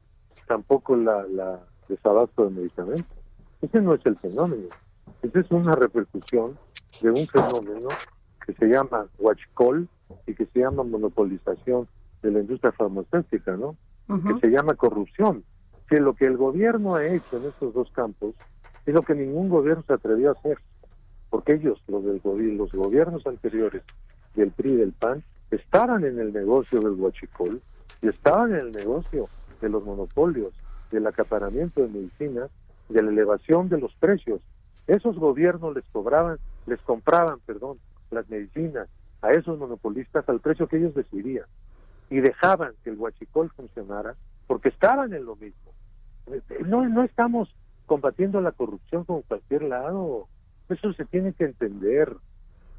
tampoco la, la desabasto de medicamentos. Ese no es el fenómeno. Esa es una repercusión de un fenómeno que se llama huachicol y que se llama monopolización de la industria farmacéutica, ¿no? Que se llama corrupción. Que lo que el gobierno ha hecho en estos dos campos es lo que ningún gobierno se atrevió a hacer porque ellos, los, del, los gobiernos anteriores del PRI y del PAN, estaban en el negocio del huachicol y estaban en el negocio de los monopolios, del acaparamiento de medicinas, de la elevación de los precios. Esos gobiernos les cobraban, les compraban, perdón, las medicinas a esos monopolistas al precio que ellos decidían y dejaban que el huachicol funcionara porque estaban en lo mismo. No, no estamos combatiendo la corrupción como cualquier lado, eso se tiene que entender.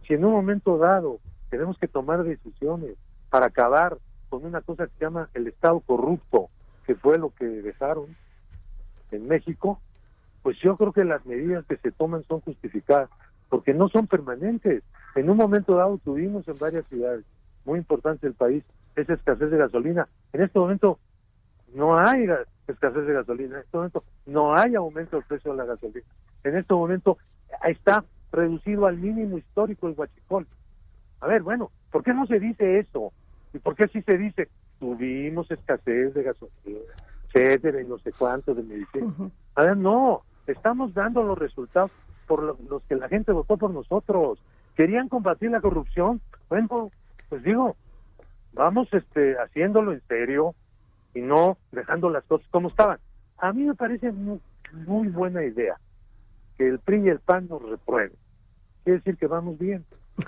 si en un momento dado tenemos que tomar decisiones para acabar con una cosa que se llama el Estado corrupto, que fue lo que dejaron en México, pues yo creo que las medidas que se toman son justificadas, porque no son permanentes. En un momento dado tuvimos en varias ciudades muy importantes del país esa escasez de gasolina. En este momento no hay escasez de gasolina, en este momento no hay aumento del precio de la gasolina. En este momento está reducido al mínimo histórico el huachicol. A ver, bueno, ¿por qué no se dice eso? ¿Y por qué sí se dice, tuvimos escasez de gasolina, etcétera, y no sé cuánto de medicina? A ver, no, estamos dando los resultados por los que la gente votó por nosotros. Querían combatir la corrupción. Bueno, pues digo, vamos este haciéndolo en serio y no dejando las cosas como estaban. A mí me parece muy, muy buena idea que el PRI y el PAN nos reprueben. Quiere decir que vamos bien.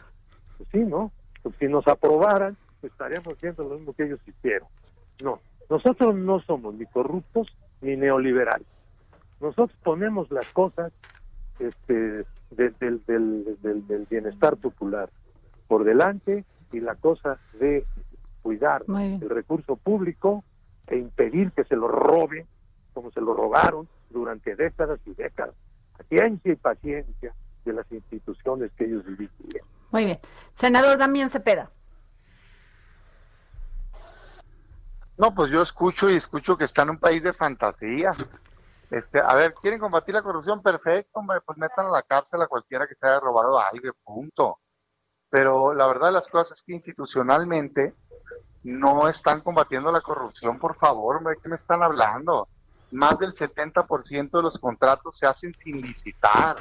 Pues sí, ¿no? Pues si nos aprobaran, pues estaríamos haciendo lo mismo que ellos hicieron. No, nosotros no somos ni corruptos ni neoliberales. Nosotros ponemos las cosas este, del, del, bienestar popular por delante y la cosa de cuidar el recurso público e impedir que se lo robe como se lo robaron durante décadas y décadas. Paciencia y paciencia de las instituciones que ellos dirigían. Muy bien. Senador Damián Cepeda. No, pues yo escucho y escucho que está en un país de fantasía. Este, a ver, ¿quieren combatir la corrupción? Perfecto, hombre, pues metan a la cárcel a cualquiera que se haya robado algo, punto. Pero la verdad de las cosas es que institucionalmente no están combatiendo la corrupción, por favor, hombre, ¿qué me están hablando? Más del 70% de los contratos se hacen sin licitar.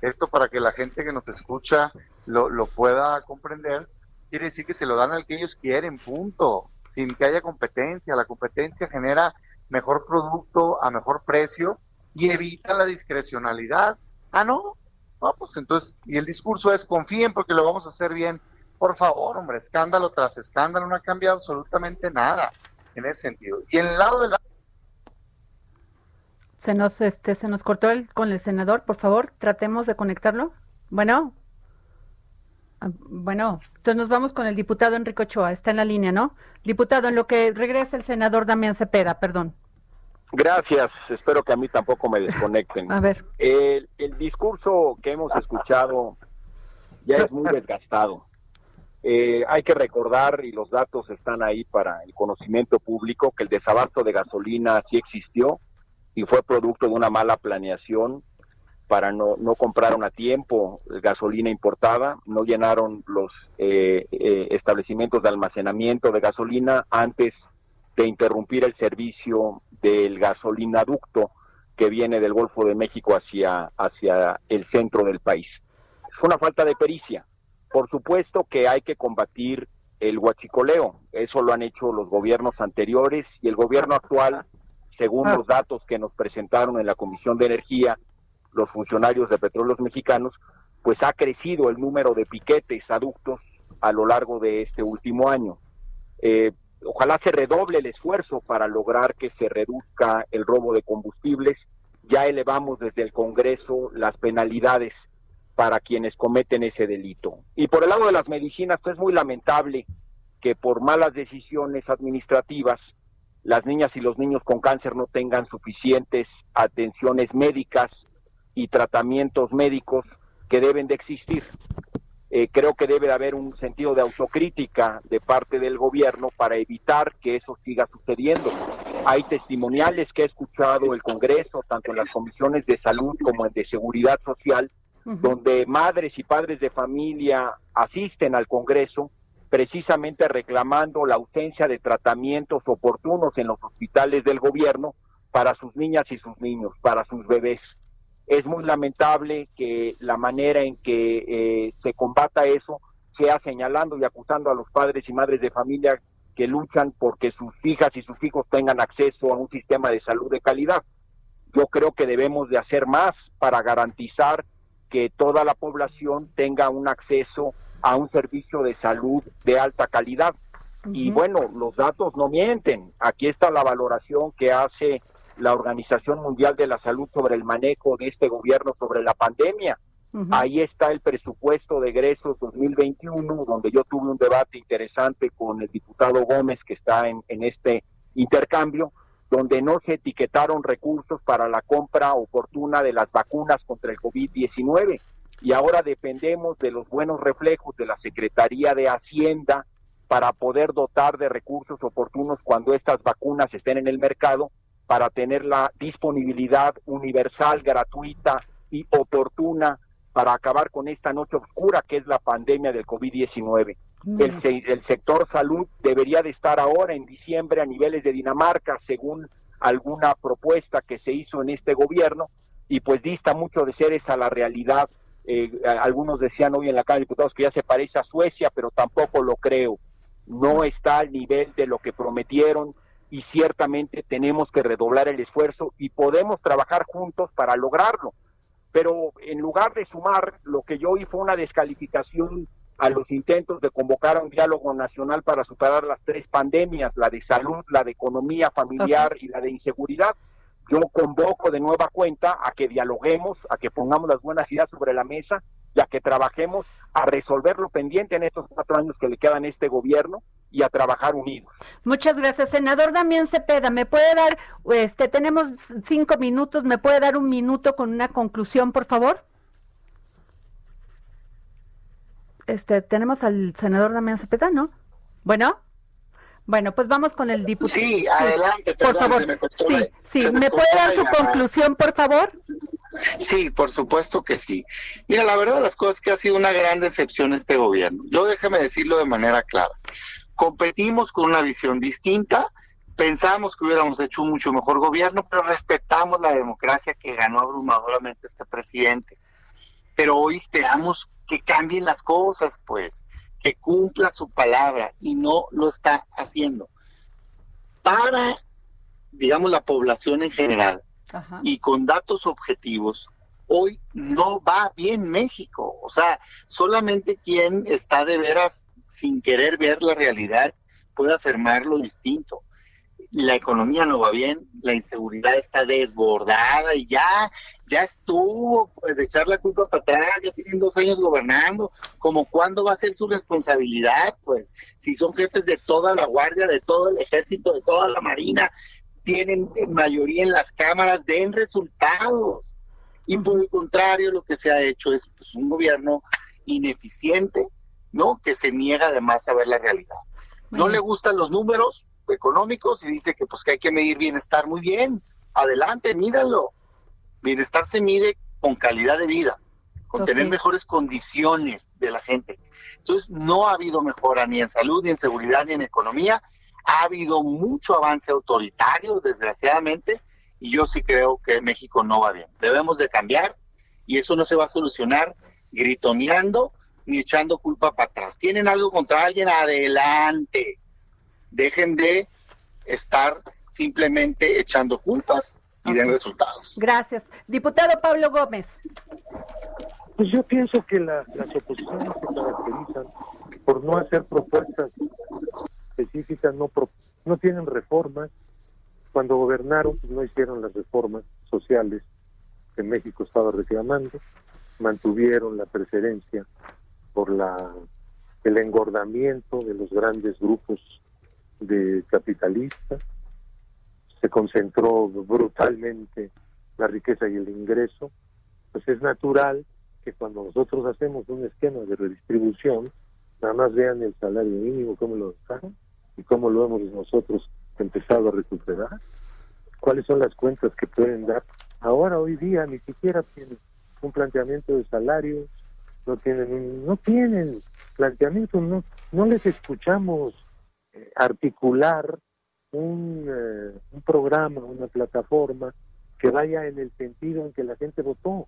Esto para que la gente que nos escucha lo, lo pueda comprender, quiere decir que se lo dan al que ellos quieren, punto, sin que haya competencia. La competencia genera mejor producto a mejor precio y evita la discrecionalidad. Ah, no, no, pues entonces, y el discurso es confíen porque lo vamos a hacer bien. Por favor, hombre, escándalo tras escándalo, no ha cambiado absolutamente nada en ese sentido. Y en el lado de la... Se nos, este, se nos cortó el, con el senador, por favor, tratemos de conectarlo. Bueno. Ah, bueno, entonces nos vamos con el diputado Enrico Ochoa, está en la línea, ¿no? Diputado, en lo que regresa el senador Damián Cepeda, perdón. Gracias, espero que a mí tampoco me desconecten. a ver. El, discurso que hemos escuchado ya es muy desgastado. Eh, hay que recordar, y los datos están ahí para el conocimiento público, que el desabasto de gasolina sí existió y fue producto de una mala planeación para no, no compraron a tiempo gasolina importada, no llenaron los eh, eh, establecimientos de almacenamiento de gasolina antes de interrumpir el servicio del gasolinaducto que viene del Golfo de México hacia, hacia el centro del país. Es una falta de pericia. Por supuesto que hay que combatir el huachicoleo. Eso lo han hecho los gobiernos anteriores y el gobierno actual, según ah. los datos que nos presentaron en la Comisión de Energía, los funcionarios de petróleos mexicanos, pues ha crecido el número de piquetes aductos a lo largo de este último año. Eh, ojalá se redoble el esfuerzo para lograr que se reduzca el robo de combustibles. Ya elevamos desde el Congreso las penalidades para quienes cometen ese delito. Y por el lado de las medicinas, pues es muy lamentable que por malas decisiones administrativas las niñas y los niños con cáncer no tengan suficientes atenciones médicas y tratamientos médicos que deben de existir. Eh, creo que debe de haber un sentido de autocrítica de parte del gobierno para evitar que eso siga sucediendo. Hay testimoniales que ha escuchado el Congreso, tanto en las comisiones de salud como en de seguridad social, donde madres y padres de familia asisten al Congreso precisamente reclamando la ausencia de tratamientos oportunos en los hospitales del gobierno para sus niñas y sus niños, para sus bebés. Es muy lamentable que la manera en que eh, se combata eso sea señalando y acusando a los padres y madres de familia que luchan porque sus hijas y sus hijos tengan acceso a un sistema de salud de calidad. Yo creo que debemos de hacer más para garantizar que toda la población tenga un acceso a un servicio de salud de alta calidad. Y bueno, los datos no mienten. Aquí está la valoración que hace la Organización Mundial de la Salud sobre el manejo de este gobierno sobre la pandemia. Ahí está el presupuesto de egresos 2021, donde yo tuve un debate interesante con el diputado Gómez, que está en, en este intercambio, donde no se etiquetaron recursos para la compra oportuna de las vacunas contra el COVID-19. Y ahora dependemos de los buenos reflejos de la Secretaría de Hacienda para poder dotar de recursos oportunos cuando estas vacunas estén en el mercado, para tener la disponibilidad universal, gratuita y oportuna para acabar con esta noche oscura que es la pandemia del COVID-19. El, el, sector salud debería de estar ahora en diciembre a niveles de Dinamarca, según alguna propuesta que se hizo en este gobierno, y pues dista mucho de ser esa la realidad. Eh, algunos decían hoy en la Cámara de Diputados que ya se parece a Suecia, pero tampoco lo creo. No está al nivel de lo que prometieron y ciertamente tenemos que redoblar el esfuerzo y podemos trabajar juntos para lograrlo pero en lugar de sumar, lo que yo oí fue una descalificación a los intentos de convocar a un diálogo nacional para superar las tres pandemias, la de salud, la de economía familiar y la de inseguridad. Yo convoco de nueva cuenta a que dialoguemos, a que pongamos las buenas ideas sobre la mesa ya que trabajemos a resolver lo pendiente en estos cuatro años que le quedan a este gobierno y a trabajar unidos. Muchas gracias, senador Damián Cepeda. ¿Me puede dar, este, tenemos cinco minutos, ¿me puede dar un minuto con una conclusión, por favor? Este, tenemos al senador Damián Cepeda, ¿no? Bueno. Bueno, pues vamos con el diputado. Sí, adelante. por favor. sí, sí. ¿Me puede dar su conclusión, por favor? Sí, por supuesto que sí. Mira, la verdad de las cosas es que ha sido una gran decepción este gobierno. Yo déjame decirlo de manera clara. Competimos con una visión distinta, pensamos que hubiéramos hecho un mucho mejor gobierno, pero respetamos la democracia que ganó abrumadoramente este presidente. Pero hoy esperamos que cambien las cosas, pues, que cumpla su palabra y no lo está haciendo. Para, digamos, la población en general, y con datos objetivos, hoy no va bien México. O sea, solamente quien está de veras sin querer ver la realidad puede afirmar lo distinto. La economía no va bien, la inseguridad está desbordada y ya, ya estuvo pues, de echar la culpa para atrás, ya tienen dos años gobernando, como cuándo va a ser su responsabilidad, pues, si son jefes de toda la guardia, de todo el ejército, de toda la marina, tienen mayoría en las cámaras, den resultados. Y por el contrario, lo que se ha hecho es pues, un gobierno ineficiente, ¿no? Que se niega además a ver la realidad. No le gustan los números económicos y dice que pues que hay que medir bienestar. Muy bien, adelante, mídalo. Bienestar se mide con calidad de vida, con tener mejores condiciones de la gente. Entonces, no ha habido mejora ni en salud, ni en seguridad, ni en economía ha habido mucho avance autoritario, desgraciadamente, y yo sí creo que México no va bien. Debemos de cambiar y eso no se va a solucionar gritoneando ni echando culpa para atrás. ¿Tienen algo contra alguien? Adelante. Dejen de estar simplemente echando culpas y den resultados. Gracias. Diputado Pablo Gómez. Pues yo pienso que las oposiciones se caracterizan por no hacer propuestas específicas, no, no tienen reformas. Cuando gobernaron, pues no hicieron las reformas sociales que México estaba reclamando, mantuvieron la preferencia por la el engordamiento de los grandes grupos de capitalistas, se concentró brutalmente la riqueza y el ingreso, pues es natural que cuando nosotros hacemos un esquema de redistribución, nada más vean el salario mínimo, cómo lo dejaron, y cómo lo hemos nosotros empezado a recuperar, cuáles son las cuentas que pueden dar. Ahora, hoy día, ni siquiera tienen un planteamiento de salarios, no tienen, no tienen planteamiento, no, no les escuchamos eh, articular un, eh, un programa, una plataforma que vaya en el sentido en que la gente votó,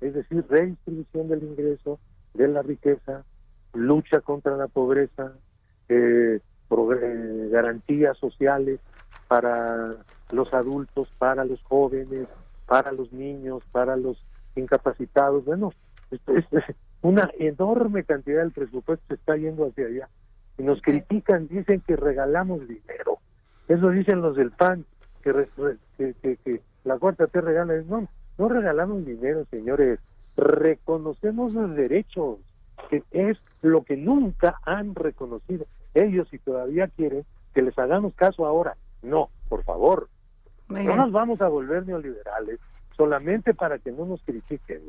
es decir, redistribución del ingreso, de la riqueza, lucha contra la pobreza, eh, garantías sociales para los adultos, para los jóvenes, para los niños, para los incapacitados. Bueno, una enorme cantidad del presupuesto está yendo hacia allá. Y nos critican, dicen que regalamos dinero. Eso dicen los del PAN, que, que, que, la cuarta te regala. No, no regalamos dinero, señores. reconocemos los derechos, que es lo que nunca han reconocido ellos y todavía quieren que les hagamos caso ahora. No, por favor. no nos vamos a volver neoliberales solamente para que no nos critiquen.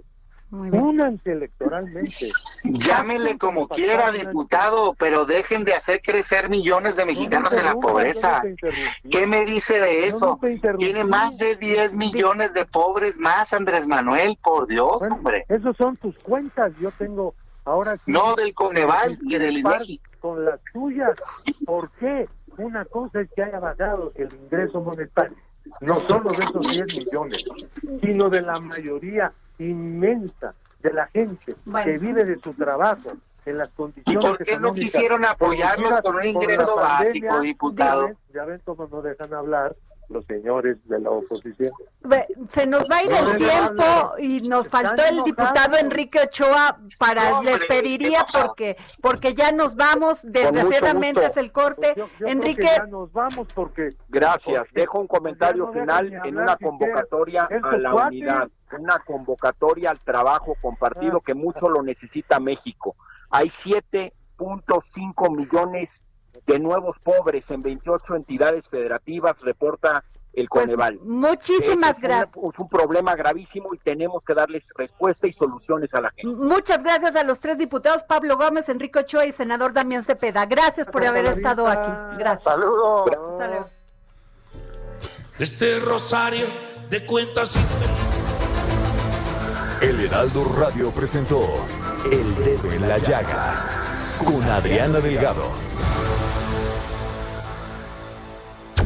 Únanse electoralmente. Llámenle como quiera, diputado, pero dejen de hacer crecer millones de mexicanos en la pobreza. ¿Qué me dice de eso? Tiene más de 10 millones de pobres más, Andrés Manuel, por Dios, hombre. Esos son tus cuentas, yo tengo ahora... no del Coneval y del INEGI. Con las tuyas, ¿por qué? Una cosa es que haya bajado el ingreso monetario, no solo de esos 10 millones, sino de la mayoría inmensa de la gente que vive de su trabajo en las condiciones. ¿Y por qué no quisieron apoyarlos con un ingreso básico, diputado? Ya ven cómo no dejan hablar los señores de la oposición. Se nos va a ir el tiempo y nos faltó el diputado Enrique Ochoa para les pediría porque porque ya nos vamos desgraciadamente es el corte. Pues Enrique ya nos vamos porque gracias. Dejo un comentario final en una convocatoria a la unidad una convocatoria al trabajo compartido que mucho lo necesita México. Hay 7.5 millones de nuevos pobres en 28 entidades federativas, reporta el pues, Coneval. muchísimas gracias. Es un problema gravísimo y tenemos que darles respuesta y soluciones a la gente. Muchas gracias a los tres diputados, Pablo Gómez, Enrique Ochoa y senador Damián Cepeda. Gracias por haber estado aquí. Gracias. Saludos. Hasta luego. Este rosario de cuentas El Heraldo Radio presentó El Dedo en la Llaga con Adriana Delgado.